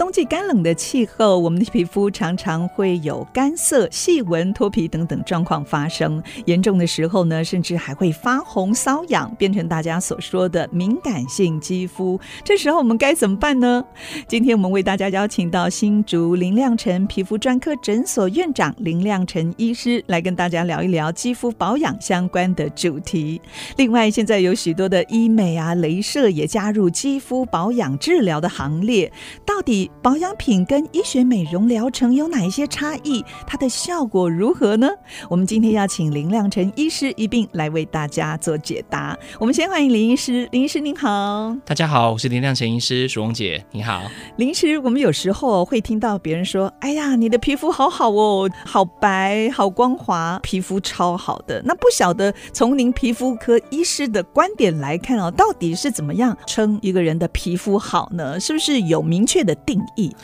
冬季干冷的气候，我们的皮肤常常会有干涩、细纹、脱皮等等状况发生。严重的时候呢，甚至还会发红、瘙痒，变成大家所说的敏感性肌肤。这时候我们该怎么办呢？今天我们为大家邀请到新竹林亮辰皮肤专科诊所院长林亮辰医师来跟大家聊一聊肌肤保养相关的主题。另外，现在有许多的医美啊、镭射也加入肌肤保养治疗的行列，到底，保养品跟医学美容疗程有哪一些差异？它的效果如何呢？我们今天要请林亮辰医师一并来为大家做解答。我们先欢迎林医师，林医师您好。大家好，我是林亮辰医师，淑荣姐你好。林医师，我们有时候会听到别人说：“哎呀，你的皮肤好好哦，好白，好光滑，皮肤超好的。”那不晓得从您皮肤科医师的观点来看哦，到底是怎么样称一个人的皮肤好呢？是不是有明确的定义？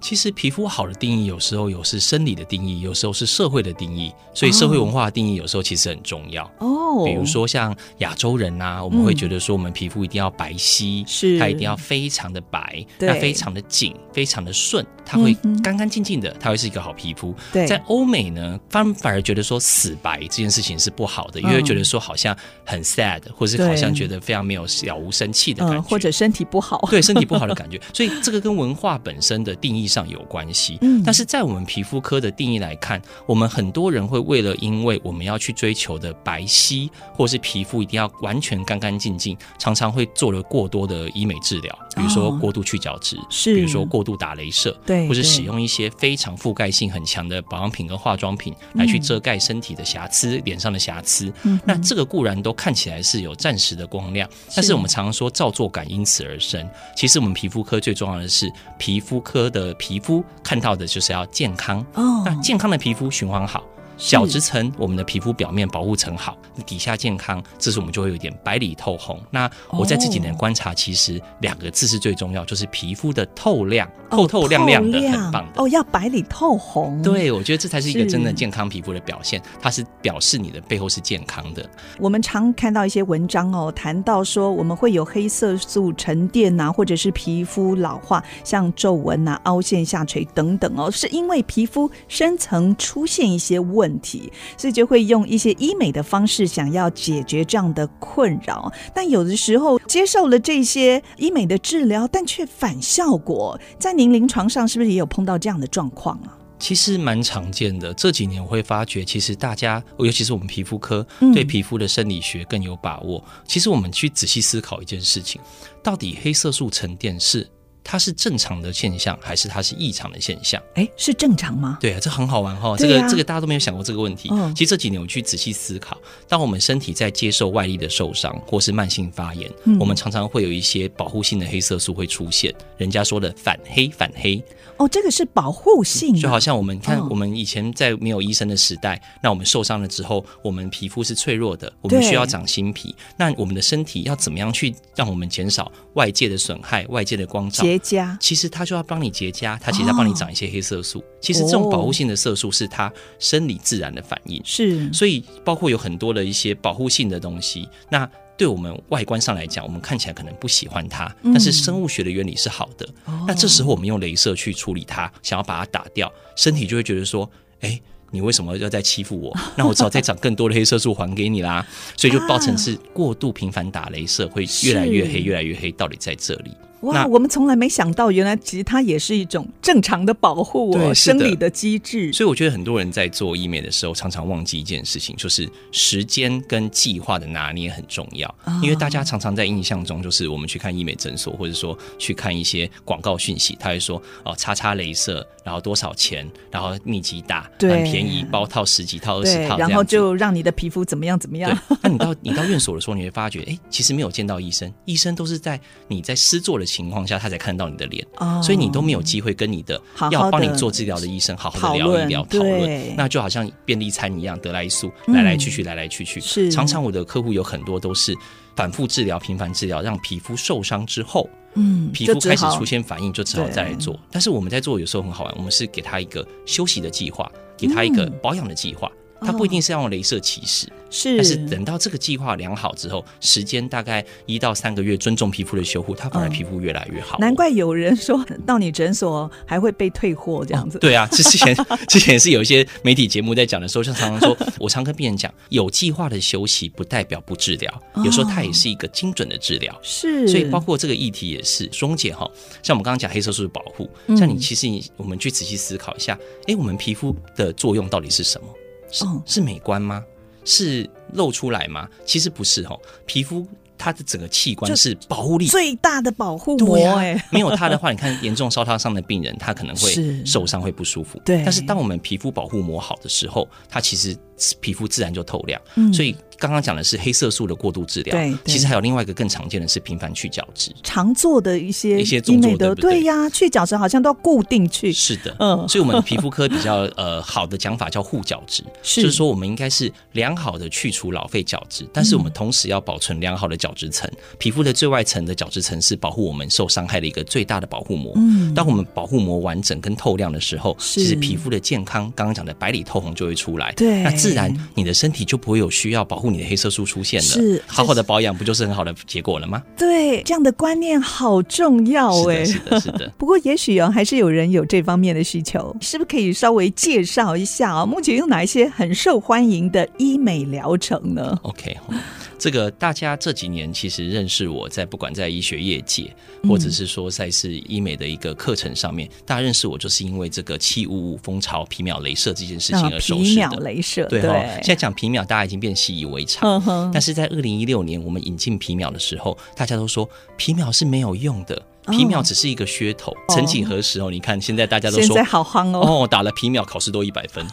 其实皮肤好的定义，有时候有是生理的定义，有时候是社会的定义，所以社会文化的定义有时候其实很重要。哦。比如说像亚洲人呐、啊，我们会觉得说我们皮肤一定要白皙，是、嗯、它一定要非常的白，那非常的紧，非常的顺，它会干干净净的，它会是一个好皮肤。对，在欧美呢，他们反而觉得说死白这件事情是不好的，因为觉得说好像很 sad，或是好像觉得非常没有了无生气的感觉、嗯，或者身体不好，对身体不好的感觉。所以这个跟文化本身的定义上有关系，嗯，但是在我们皮肤科的定义来看，我们很多人会为了因为我们要去追求的白皙，或是皮肤一定要完全干干净净，常常会做了过多的医美治疗，比如说过度去角质，是，比如说过度打镭射，对，或是使用一些非常覆盖性很强的保养品跟化妆品来去遮盖身体的瑕疵、脸上的瑕疵。嗯，那这个固然都看起来是有暂时的光亮，但是我们常常说造作感因此而生。其实我们皮肤科最重要的是皮肤科的皮肤。看到的就是要健康哦，那健康的皮肤循环好。角质层，我们的皮肤表面保护层好，底下健康，这时我们就会有点白里透红。那我在这几年观察，其实两个字是最重要，就是皮肤的透亮，透透亮亮的，很棒的。哦，要白里透红。对，我觉得这才是一个真的健康皮肤的表现，它是表示你的背后是健康的。我们常看到一些文章哦，谈到说我们会有黑色素沉淀呐，或者是皮肤老化，像皱纹呐、凹陷下垂等等哦，是因为皮肤深层出现一些问题。问题，所以就会用一些医美的方式想要解决这样的困扰，但有的时候接受了这些医美的治疗，但却反效果。在您临床上是不是也有碰到这样的状况啊？其实蛮常见的。这几年我会发觉，其实大家，尤其是我们皮肤科，对皮肤的生理学更有把握。嗯。其实我们去仔细思考一件事情，到底黑色素沉淀是？它是正常的现象，还是它是异常的现象？哎，是正常吗？对啊，这很好玩哈、哦。这个这个大家都没有想过这个问题。嗯、其实这几年我去仔细思考，当我们身体在接受外力的受伤或是慢性发炎，嗯、我们常常会有一些保护性的黑色素会出现。人家说的反黑反黑。哦，这个是保护性，就好像我们看我们以前在没有医生的时代，哦、那我们受伤了之后，我们皮肤是脆弱的，我们需要长新皮。那我们的身体要怎么样去让我们减少外界的损害、外界的光照？结痂，其实它就要帮你结痂，它其实要帮你长一些黑色素。哦、其实这种保护性的色素是它生理自然的反应。是，所以包括有很多的一些保护性的东西，那对我们外观上来讲，我们看起来可能不喜欢它，嗯、但是生物学的原理是好的。哦、那这时候我们用镭射去处理它，想要把它打掉，身体就会觉得说，哎。你为什么要再欺负我？那我只好再长更多的黑色素还给你啦。所以就造成是过度频繁打镭射，会越来越黑，越来越黑。到底在这里？哇，我们从来没想到，原来其实它也是一种正常的保护哦，生理的机制。所以我觉得很多人在做医美的时候，常常忘记一件事情，就是时间跟计划的拿捏很重要。因为大家常常在印象中，就是我们去看医美诊所，或者说去看一些广告讯息，他会说哦，叉叉镭射，然后多少钱，然后密集打，很便宜，包套十几套、二十套，然后就让你的皮肤怎么样怎么样。那你到你到院所的时候，你会发觉，哎，其实没有见到医生，医生都是在你在施作的。情况下，他才看到你的脸，哦，所以你都没有机会跟你的要帮你做治疗的医生好好的聊一聊讨论，那就好像便利餐一样，得来速，来来去去，来来去去。是，常常我的客户有很多都是反复治疗、频繁治疗，让皮肤受伤之后，嗯，皮肤开始出现反应，就只好再来做。但是我们在做有时候很好玩，我们是给他一个休息的计划，给他一个保养的计划。它不一定是要用镭射起始，是，但是等到这个计划良好之后，时间大概一到三个月，尊重皮肤的修护，它反而皮肤越来越好。难怪有人说到你诊所还会被退货这样子。对啊，之前之前是有一些媒体节目在讲的时候，像常常说，我常跟病人讲，有计划的休息不代表不治疗，有时候它也是一个精准的治疗。是，所以包括这个议题也是，松姐哈，像我们刚刚讲黑色素的保护，像你其实你我们去仔细思考一下，哎，我们皮肤的作用到底是什么？是是美观吗？是露出来吗？其实不是哦，皮肤它的整个器官是保护力最大的保护膜。哎，没有它的话，你看严重烧烫伤的病人，他可能会受伤，会不舒服。对，但是当我们皮肤保护膜好的时候，它其实皮肤自然就透亮。嗯，所以。刚刚讲的是黑色素的过度治疗，对，其实还有另外一个更常见的是频繁去角质，常做的一些一些医美的，对呀，去角质好像都要固定去，是的，嗯，所以我们皮肤科比较 呃好的讲法叫护角质，就是说我们应该是良好的去除老废角质，但是我们同时要保存良好的角质层，皮肤的最外层的角质层是保护我们受伤害的一个最大的保护膜。嗯，当我们保护膜完整跟透亮的时候，其实皮肤的健康，刚刚讲的白里透红就会出来，对，那自然你的身体就不会有需要保护你的黑色素出现了。是好好的保养，不就是很好的结果了吗？对，这样的观念好重要哎。是的，是的。不过也许哦，还是有人有这方面的需求，是不是可以稍微介绍一下啊？目前有哪一些很受欢迎的医美疗程呢？OK。这个大家这几年其实认识我在不管在医学业界，或者是说在是医美的一个课程上面，嗯、大家认识我就是因为这个七五五风潮皮秒镭射这件事情而熟识的。皮秒镭射，对哈。现在讲皮秒，大家已经变习以为常。嗯。但是在二零一六年我们引进皮秒的时候，大家都说皮秒是没有用的。皮秒只是一个噱头，曾几何时哦？你看现在大家都说好慌哦，哦，打了皮秒考试都一百分。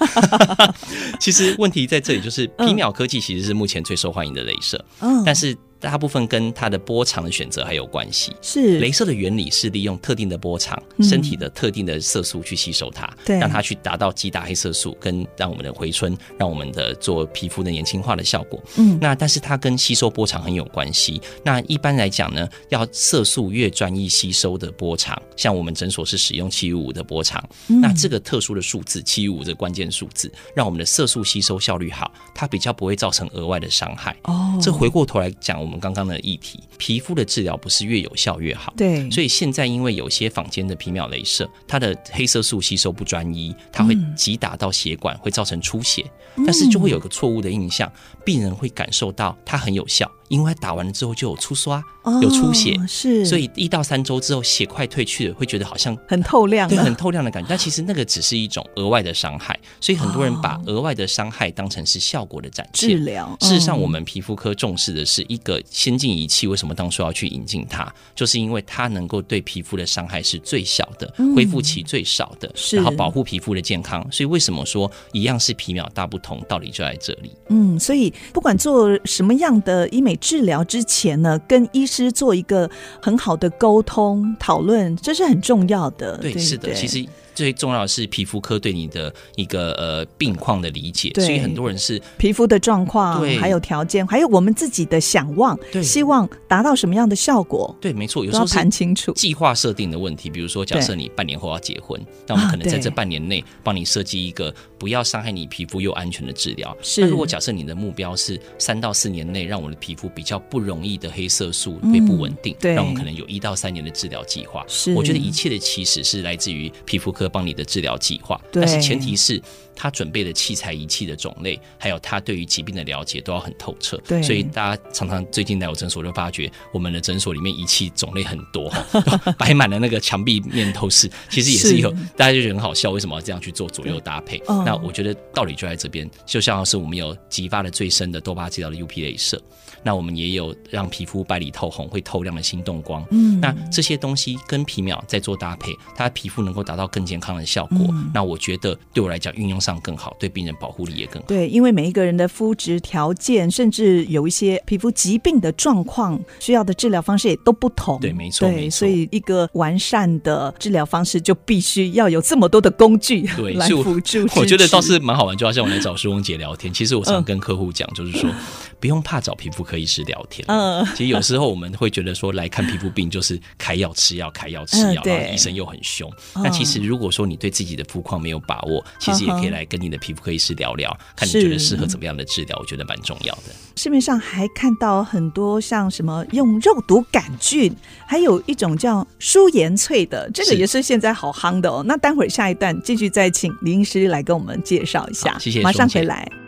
其实问题在这里，就是皮秒科技其实是目前最受欢迎的镭射，嗯，但是。大部分跟它的波长的选择还有关系。是，镭射的原理是利用特定的波长，身体的特定的色素去吸收它，对，让它去达到击打黑色素，跟让我们的回春，让我们的做皮肤的年轻化的效果。嗯，那但是它跟吸收波长很有关系。那一般来讲呢，要色素越专一吸收的波长，像我们诊所是使用七五五的波长，那这个特殊的数字七五五这关键数字，让我们的色素吸收效率好，它比较不会造成额外的伤害。哦，这回过头来讲。我们刚刚的议题，皮肤的治疗不是越有效越好，对，所以现在因为有些坊间的皮秒镭射，它的黑色素吸收不专一，它会击打到血管，会造成出血，但是就会有个错误的印象，病人会感受到它很有效。因为打完了之后就有出刷，有出血，哦、是，所以一到三周之后血块退去了，会觉得好像很透亮，对，很透亮的感觉。但其实那个只是一种额外的伤害，所以很多人把额外的伤害当成是效果的展现。治疗，事实上，我们皮肤科重视的是一个先进仪器。为什么当初要去引进它？就是因为它能够对皮肤的伤害是最小的，恢复期最少的，然后保护皮肤的健康。所以为什么说一样是皮秒大不同，道理就在这里。嗯，所以不管做什么样的医美。治疗之前呢，跟医师做一个很好的沟通讨论，这是很重要的。对，对是的，其实。最重要的是皮肤科对你的一个呃病况的理解，所以很多人是皮肤的状况，对，还有条件，还有我们自己的想望，对，希望达到什么样的效果？对，没错，有时候谈清楚计划设定的问题。比如说，假设你半年后要结婚，那我们可能在这半年内帮你设计一个不要伤害你皮肤又安全的治疗。是，那如果假设你的目标是三到四年内让我的皮肤比较不容易的黑色素会不稳定，对，那我们可能有一到三年的治疗计划。是，我觉得一切的起始是来自于皮肤科。帮你的治疗计划，但是前提是他准备的器材仪器的种类，还有他对于疾病的了解都要很透彻。对，所以大家常常最近来我诊所就发觉，我们的诊所里面仪器种类很多，摆满了那个墙壁面都是。其实也是有，大家就觉得很好笑，为什么要这样去做左右搭配？那我觉得道理就在这边，就像是我们有激发了最深的多巴治疗的 UP 镭射。那我们也有让皮肤白里透红、会透亮的心动光。嗯，那这些东西跟皮秒在做搭配，它的皮肤能够达到更健健康的效果。嗯、那我觉得对我来讲运用上更好，对病人保护力也更好。对，因为每一个人的肤质条件，甚至有一些皮肤疾病的状况，需要的治疗方式也都不同。对，没错，对。所以一个完善的治疗方式，就必须要有这么多的工具 来辅助。我觉得倒是蛮好玩，就好像我来找舒翁姐聊天。其实我常跟客户讲，就是说。不用怕找皮肤科医师聊天。嗯，其实有时候我们会觉得说，来看皮肤病就是开药吃药，开药吃药，然后医生又很凶。那其实如果说你对自己的肤况没有把握，其实也可以来跟你的皮肤科医师聊聊，看你觉得适合怎么样的治疗，我觉得蛮重要的。市面上还看到很多像什么用肉毒杆菌，还有一种叫舒颜萃的，这个也是现在好夯的哦。那待会儿下一段继续再请林医师来跟我们介绍一下。谢谢，马上回来。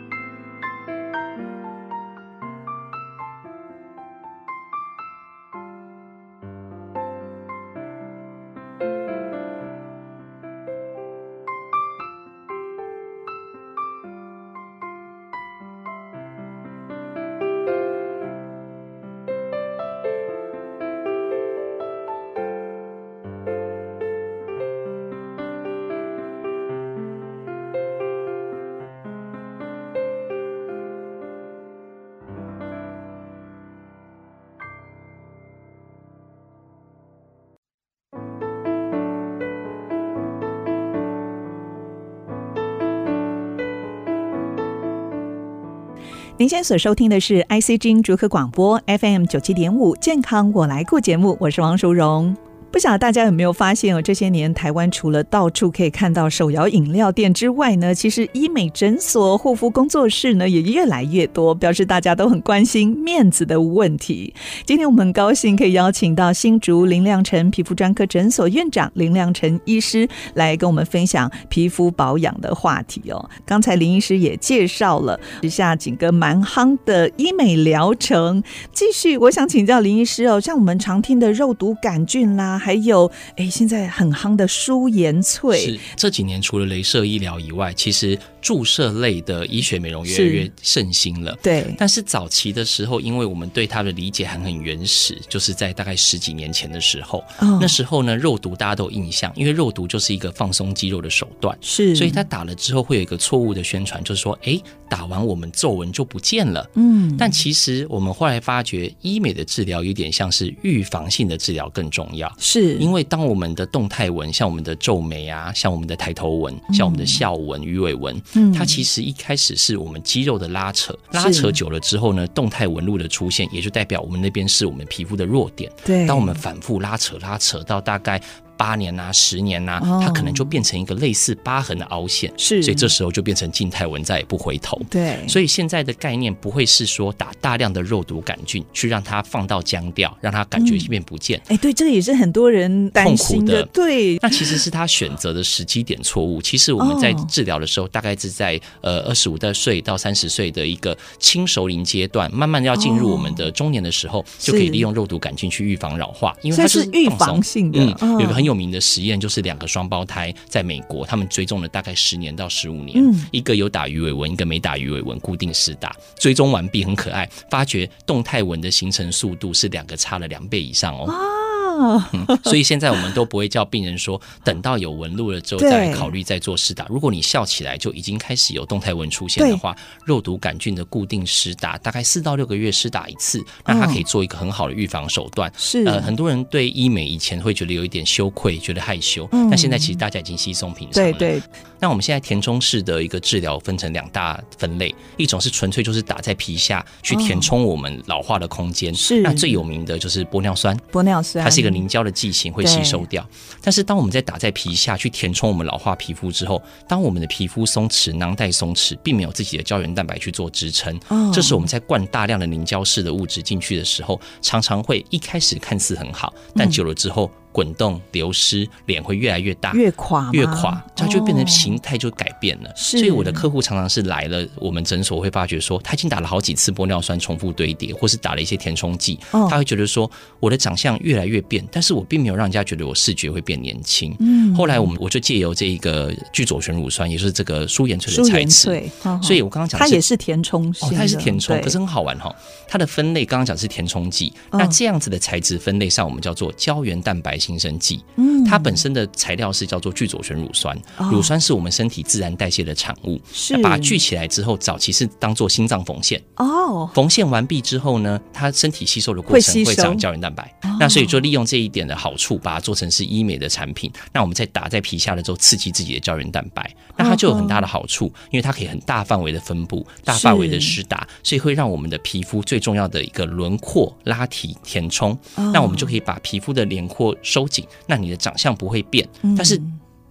您现在所收听的是 ICG 逐客广播 FM 九七点五健康我来顾节目，我是王淑荣。不晓得大家有没有发现哦？这些年台湾除了到处可以看到手摇饮料店之外呢，其实医美诊所、护肤工作室呢也越来越多，表示大家都很关心面子的问题。今天我们很高兴可以邀请到新竹林亮辰皮肤专科诊所院长林亮辰医师来跟我们分享皮肤保养的话题哦。刚才林医师也介绍了时下几个蛮夯的医美疗程。继续，我想请教林医师哦，像我们常听的肉毒杆菌啦。还有，哎，现在很夯的舒颜萃。是这几年除了镭射医疗以外，其实注射类的医学美容越来越盛行了。对，但是早期的时候，因为我们对它的理解还很原始，就是在大概十几年前的时候，哦、那时候呢，肉毒大家都有印象，因为肉毒就是一个放松肌肉的手段，是，所以它打了之后会有一个错误的宣传，就是说，哎，打完我们皱纹就不见了。嗯，但其实我们后来发觉，医美的治疗有点像是预防性的治疗更重要。是因为当我们的动态纹，像我们的皱眉啊，像我们的抬头纹，像我们的笑纹、鱼尾纹，嗯，它其实一开始是我们肌肉的拉扯，拉扯久了之后呢，动态纹路的出现，也就代表我们那边是我们皮肤的弱点。对，当我们反复拉扯、拉扯到大概。八年呐、啊，十年呐、啊，它可能就变成一个类似疤痕的凹陷，是，所以这时候就变成静态纹，再也不回头。对，所以现在的概念不会是说打大量的肉毒杆菌去让它放到僵掉，让它感觉一变不见。哎、嗯，对，这个也是很多人痛苦的。对，那其实是他选择的时机点错误。其实我们在治疗的时候，大概是在呃二十五的岁到三十岁的一个轻熟龄阶段，慢慢要进入我们的中年的时候，就可以利用肉毒杆菌去预防老化，因为它是预防性的。嗯，有个很有名的实验就是两个双胞胎在美国，他们追踪了大概十年到十五年，嗯，一个有打鱼尾纹，一个没打鱼尾纹，固定式打，追踪完毕，很可爱，发觉动态纹的形成速度是两个差了两倍以上哦。嗯，所以现在我们都不会叫病人说等到有纹路了之后再考虑再做施打。如果你笑起来就已经开始有动态纹出现的话，肉毒杆菌的固定施打大概四到六个月施打一次，那它可以做一个很好的预防手段。是呃，很多人对医美以前会觉得有一点羞愧，觉得害羞，但现在其实大家已经稀松平常了。对对。那我们现在填充式的一个治疗分成两大分类，一种是纯粹就是打在皮下去填充我们老化的空间。是。那最有名的就是玻尿酸。玻尿酸，它是一个。凝胶的剂型会吸收掉，但是当我们在打在皮下去填充我们老化皮肤之后，当我们的皮肤松弛、囊袋松弛，并没有自己的胶原蛋白去做支撑，这时我们在灌大量的凝胶式的物质进去的时候，常常会一开始看似很好，但久了之后。滚动流失，脸会越来越大，越垮越垮，它就变成形态就改变了。是，所以我的客户常常是来了我们诊所，会发觉说他已经打了好几次玻尿酸重复堆叠，或是打了一些填充剂，他会觉得说我的长相越来越变，但是我并没有让人家觉得我视觉会变年轻。嗯，后来我们我就借由这一个聚左旋乳酸，也就是这个舒颜萃的材质，所以我刚刚讲它也是填充哦，它也是填充，可是很好玩哈。它的分类刚刚讲是填充剂，那这样子的材质分类上，我们叫做胶原蛋白新生剂。嗯，它本身的材料是叫做聚左旋乳酸，哦、乳酸是我们身体自然代谢的产物。是，把它聚起来之后，早期是当做心脏缝线。哦，缝线完毕之后呢，它身体吸收的过程会长胶原蛋白。那所以就利用这一点的好处，把它做成是医美的产品。那我们在打在皮下的时候，刺激自己的胶原蛋白，那它就有很大的好处，因为它可以很大范围的分布，大范围的施打，所以会让我们的皮肤最重要的一个轮廓拉提填充。那我们就可以把皮肤的轮廓收紧，那你的长相不会变，但是。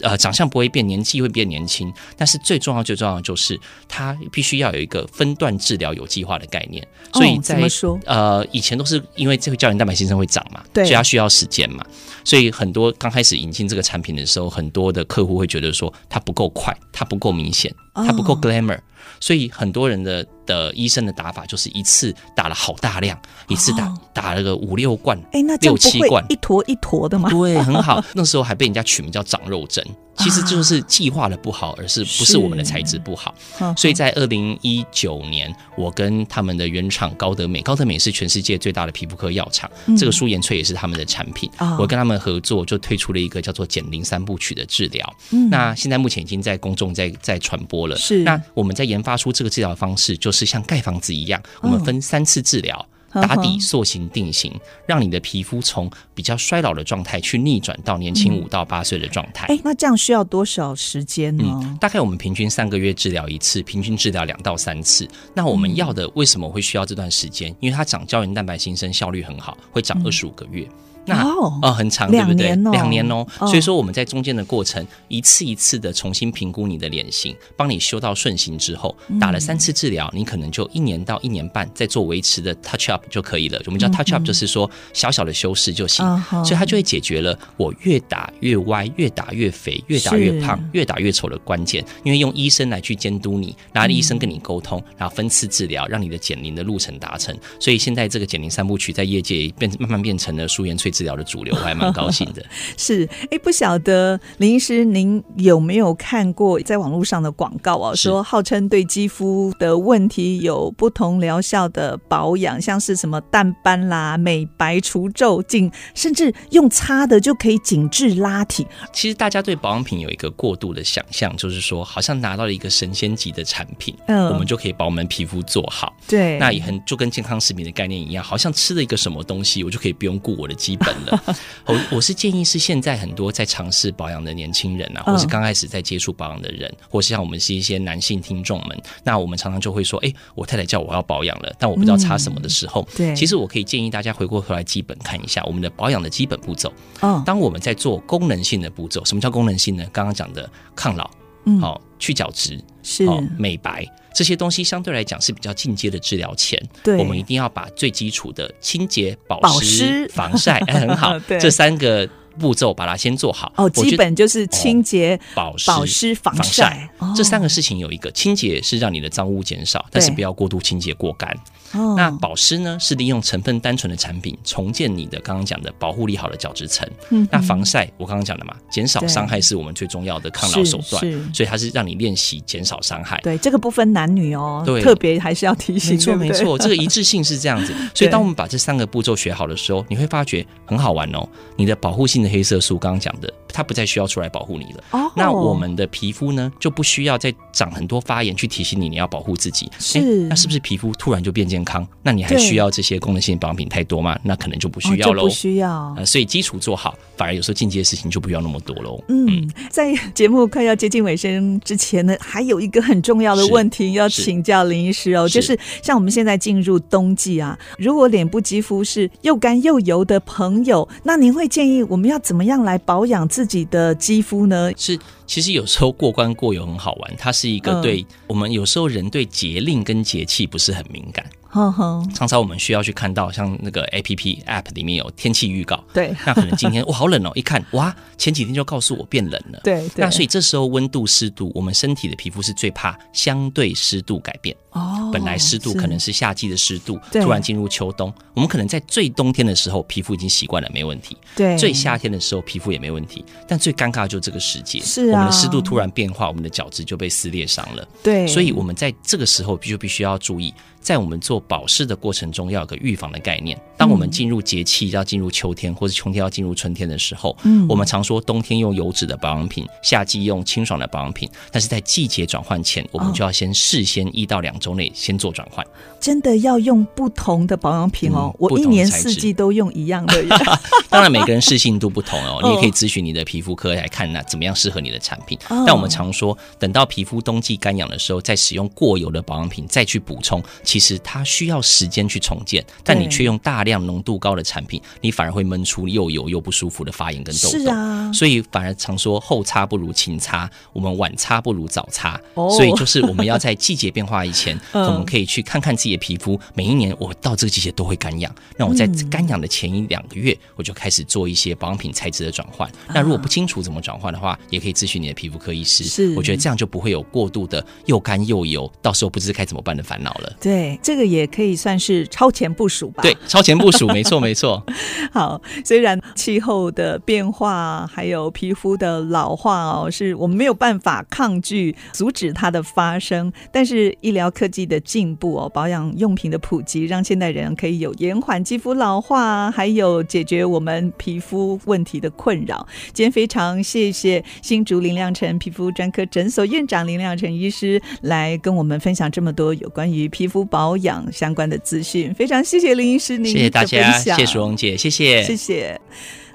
呃，长相不会变，年纪会变年轻，但是最重要、最重要的就是它必须要有一个分段治疗、有计划的概念。所以在，呃，以前都是因为这个胶原蛋白新生会长嘛，对，所以它需要时间嘛，所以很多刚开始引进这个产品的时候，很多的客户会觉得说它不够快，它不够明显，它不够 glamour，、哦、所以很多人的。的医生的打法就是一次打了好大量，一次打、哦、打了个五六罐，哎，那六七罐一坨一坨的吗？对，很好。那时候还被人家取名叫长肉针，其实就是计划的不好，而是不是我们的材质不好。所以在二零一九年，我跟他们的原厂高德美，高德美是全世界最大的皮肤科药厂，嗯、这个舒颜萃也是他们的产品。哦、我跟他们合作，就推出了一个叫做减龄三部曲的治疗。嗯、那现在目前已经在公众在在传播了。是，那我们在研发出这个治疗方式，就是。像盖房子一样，我们分三次治疗，哦、打底、塑形、定型，让你的皮肤从比较衰老的状态去逆转到年轻五到八岁的状态。哎、嗯，那这样需要多少时间呢？嗯，大概我们平均三个月治疗一次，平均治疗两到三次。那我们要的为什么会需要这段时间？因为它长胶原蛋白新生效率很好，会长二十五个月。嗯那哦、呃，很长，对不对？两年哦，所以说我们在中间的过程，一次一次的重新评估你的脸型，帮你修到顺形之后，打了三次治疗，你可能就一年到一年半再做维持的 touch up 就可以了。我们叫 touch up，就是说小小的修饰就行，所以它就会解决了我越打越歪、越打越肥、越打越胖、越打越丑的关键。因为用医生来去监督你，然后医生跟你沟通，然后分次治疗，让你的减龄的路程达成。所以现在这个减龄三部曲在业界变慢慢变成了舒颜萃。治疗的主流，我还蛮高兴的。是，哎，不晓得林医师，您有没有看过在网络上的广告啊？说号称对肌肤的问题有不同疗效的保养，像是什么淡斑啦、美白除皱紧，甚至用擦的就可以紧致拉提。其实大家对保养品有一个过度的想象，就是说好像拿到了一个神仙级的产品，嗯，我们就可以把我们皮肤做好。对，那也很就跟健康食品的概念一样，好像吃了一个什么东西，我就可以不用顾我的基本。我我是建议是现在很多在尝试保养的年轻人啊，或是刚开始在接触保养的人，或是像我们是一些男性听众们，那我们常常就会说，哎，我太太叫我要保养了，但我不知道擦什么的时候，对，其实我可以建议大家回过头来基本看一下我们的保养的基本步骤。嗯，当我们在做功能性的步骤，什么叫功能性呢？刚刚讲的抗老，嗯，好，去角质是。美白。这些东西相对来讲是比较进阶的治疗前，对，我们一定要把最基础的清洁、保湿、防晒，哎，很好，对。这三个步骤把它先做好。哦，基本就是清洁、哦、保湿、保湿、防晒，哦、这三个事情有一个清洁是让你的脏污减少，但是不要过度清洁过干。哦那保湿呢，是利用成分单纯的产品重建你的刚刚讲的保护力好的角质层。嗯，那防晒我刚刚讲的嘛，减少伤害是我们最重要的抗老手段，所以它是让你练习减少伤害。对，这个不分男女哦，对，特别还是要提醒。没错没错，这个一致性是这样子。所以当我们把这三个步骤学好的时候，你会发觉很好玩哦。你的保护性的黑色素刚刚讲的，它不再需要出来保护你了。哦，那我们的皮肤呢，就不需要再长很多发炎去提醒你你要保护自己。是，那是不是皮肤突然就变健康？那你还需要这些功能性保养品太多吗？那可能就不需要喽。不需要，呃，所以基础做好，反而有时候进阶的事情就不要那么多喽。嗯，在节目快要接近尾声之前呢，还有一个很重要的问题要请教林医师哦，就是像我们现在进入冬季啊，如果脸部肌肤是又干又油的朋友，那您会建议我们要怎么样来保养自己的肌肤呢？是。其实有时候过关过油很好玩，它是一个对我们有时候人对节令跟节气不是很敏感。常常我们需要去看到像那个 A P P App 里面有天气预告，对，那可能今天哇好冷哦，一看哇前几天就告诉我变冷了，对，那所以这时候温度湿度，我们身体的皮肤是最怕相对湿度改变。哦，本来湿度可能是夏季的湿度，突然进入秋冬，我们可能在最冬天的时候皮肤已经习惯了没问题，对，最夏天的时候皮肤也没问题，但最尴尬的就是这个时节，是啊，我们的湿度突然变化，我们的角质就被撕裂伤了，对，所以我们在这个时候就必须要注意，在我们做做保湿的过程中，要有个预防的概念。当我们进入节气，要进入秋天，或者秋天要进入春天的时候，嗯，我们常说冬天用油脂的保养品，夏季用清爽的保养品。但是在季节转换前，我们就要先事先一到两周内先做转换。真的要用不同的保养品哦，我一年四季都用一样的。当然，每个人适性度不同 哦，你也可以咨询你的皮肤科来看，那怎么样适合你的产品。但我们常说，等到皮肤冬季干痒的时候，再使用过油的保养品再去补充，其实它需要时间去重建，但你却用大量浓度高的产品，你反而会闷出又油又不舒服的发炎跟痘痘。是啊，所以反而常说后擦不如勤擦，我们晚擦不如早擦。所以就是我们要在季节变化以前，我们可以去看看自己的皮肤。每一年我到这个季节都会干痒，那我在干痒的前一两个月，我就开始做一些保养品材质的转换。那如果不清楚怎么转换的话，也可以咨询你的皮肤科医师。是，我觉得这样就不会有过度的又干又油，到时候不知该怎么办的烦恼了。对，这个也可以算是超前部署吧。对，超前部署，没错没错。好，虽然气候的变化还有皮肤的老化哦，是我们没有办法抗拒、阻止它的发生，但是医疗科技的进步哦，保养用品的普及，让现代人可以有延缓肌肤老化，还有解决我们皮肤问题的困扰。今天非常谢谢新竹林亮辰皮肤专科诊所院长林亮辰医师来跟我们分享这么多有关于皮肤保养相关的资讯，非常谢谢林医师您。谢谢大家，谢谢淑荣姐，谢谢，谢谢。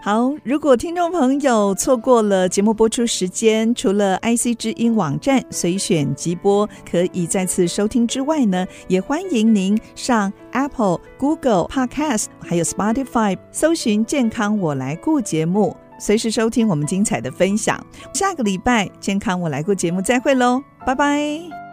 好，如果听众朋友错过了节目播出时间，除了 IC 之音网站随选即播可以再次收听之外呢，也欢迎您上 Apple、Google Podcast 还有 Spotify 搜寻“健康我来顾”节目，随时收听我们精彩的分享。下个礼拜“健康我来顾”节目再会喽，拜拜。